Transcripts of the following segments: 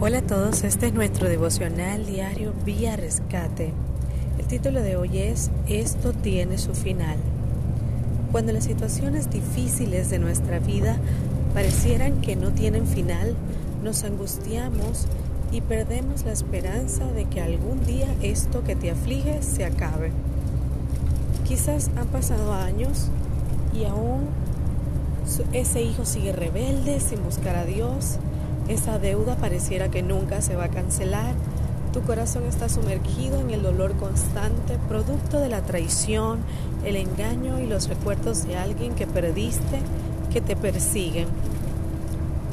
Hola a todos, este es nuestro devocional diario Vía Rescate. El título de hoy es Esto tiene su final. Cuando las situaciones difíciles de nuestra vida parecieran que no tienen final, nos angustiamos y perdemos la esperanza de que algún día esto que te aflige se acabe. Quizás han pasado años y aún ese hijo sigue rebelde sin buscar a Dios esa deuda pareciera que nunca se va a cancelar. Tu corazón está sumergido en el dolor constante, producto de la traición, el engaño y los recuerdos de alguien que perdiste, que te persiguen.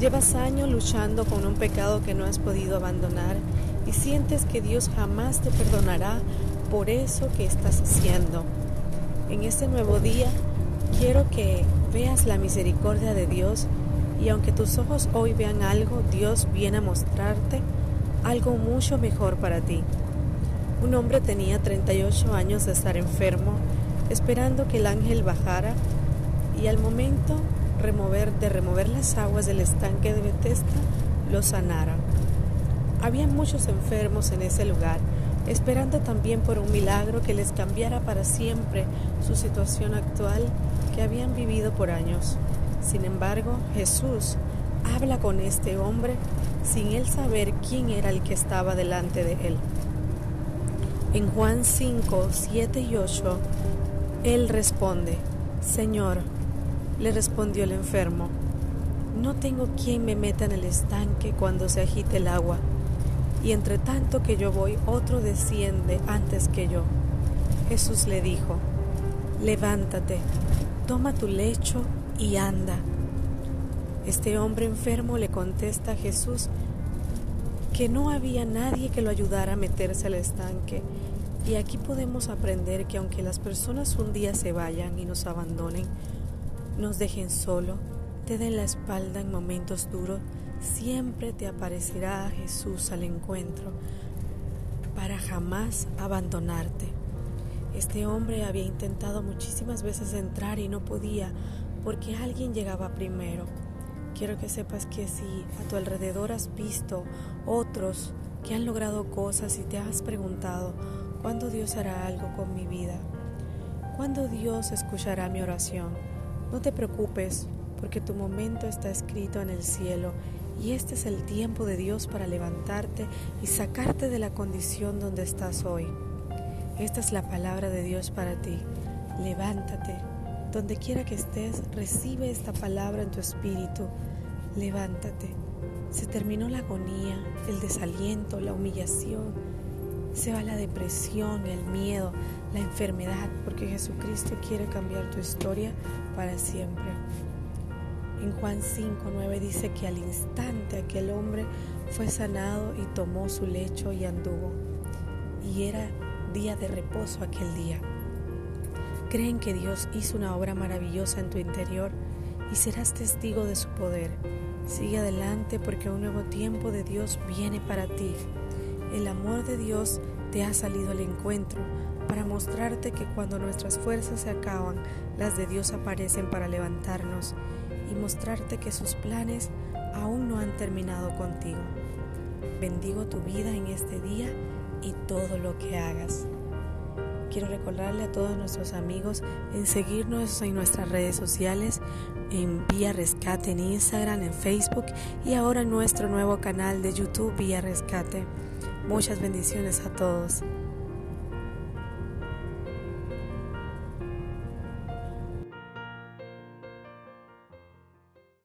Llevas años luchando con un pecado que no has podido abandonar y sientes que Dios jamás te perdonará por eso que estás haciendo. En este nuevo día quiero que veas la misericordia de Dios y aunque tus ojos hoy vean algo, Dios viene a mostrarte algo mucho mejor para ti. Un hombre tenía 38 años de estar enfermo, esperando que el ángel bajara y al momento remover, de remover las aguas del estanque de Bethesda, lo sanara. Había muchos enfermos en ese lugar, esperando también por un milagro que les cambiara para siempre su situación actual que habían vivido por años. Sin embargo, Jesús habla con este hombre sin él saber quién era el que estaba delante de él. En Juan 5, 7 y 8, él responde, Señor, le respondió el enfermo, no tengo quien me meta en el estanque cuando se agite el agua, y entre tanto que yo voy, otro desciende antes que yo. Jesús le dijo, levántate, toma tu lecho y anda. Este hombre enfermo le contesta a Jesús que no había nadie que lo ayudara a meterse al estanque. Y aquí podemos aprender que aunque las personas un día se vayan y nos abandonen, nos dejen solo, te den la espalda en momentos duros, siempre te aparecerá Jesús al encuentro para jamás abandonarte. Este hombre había intentado muchísimas veces entrar y no podía porque alguien llegaba primero. Quiero que sepas que si a tu alrededor has visto otros que han logrado cosas y te has preguntado, ¿cuándo Dios hará algo con mi vida? ¿Cuándo Dios escuchará mi oración? No te preocupes, porque tu momento está escrito en el cielo y este es el tiempo de Dios para levantarte y sacarte de la condición donde estás hoy. Esta es la palabra de Dios para ti. Levántate donde quiera que estés, recibe esta palabra en tu espíritu. Levántate. Se terminó la agonía, el desaliento, la humillación. Se va la depresión, el miedo, la enfermedad, porque Jesucristo quiere cambiar tu historia para siempre. En Juan 5, 9 dice que al instante aquel hombre fue sanado y tomó su lecho y anduvo. Y era día de reposo aquel día. Creen que Dios hizo una obra maravillosa en tu interior y serás testigo de su poder. Sigue adelante porque un nuevo tiempo de Dios viene para ti. El amor de Dios te ha salido al encuentro para mostrarte que cuando nuestras fuerzas se acaban, las de Dios aparecen para levantarnos y mostrarte que sus planes aún no han terminado contigo. Bendigo tu vida en este día y todo lo que hagas quiero recordarle a todos nuestros amigos en seguirnos en nuestras redes sociales, en Vía Rescate en Instagram, en Facebook y ahora en nuestro nuevo canal de YouTube Vía Rescate. Muchas bendiciones a todos.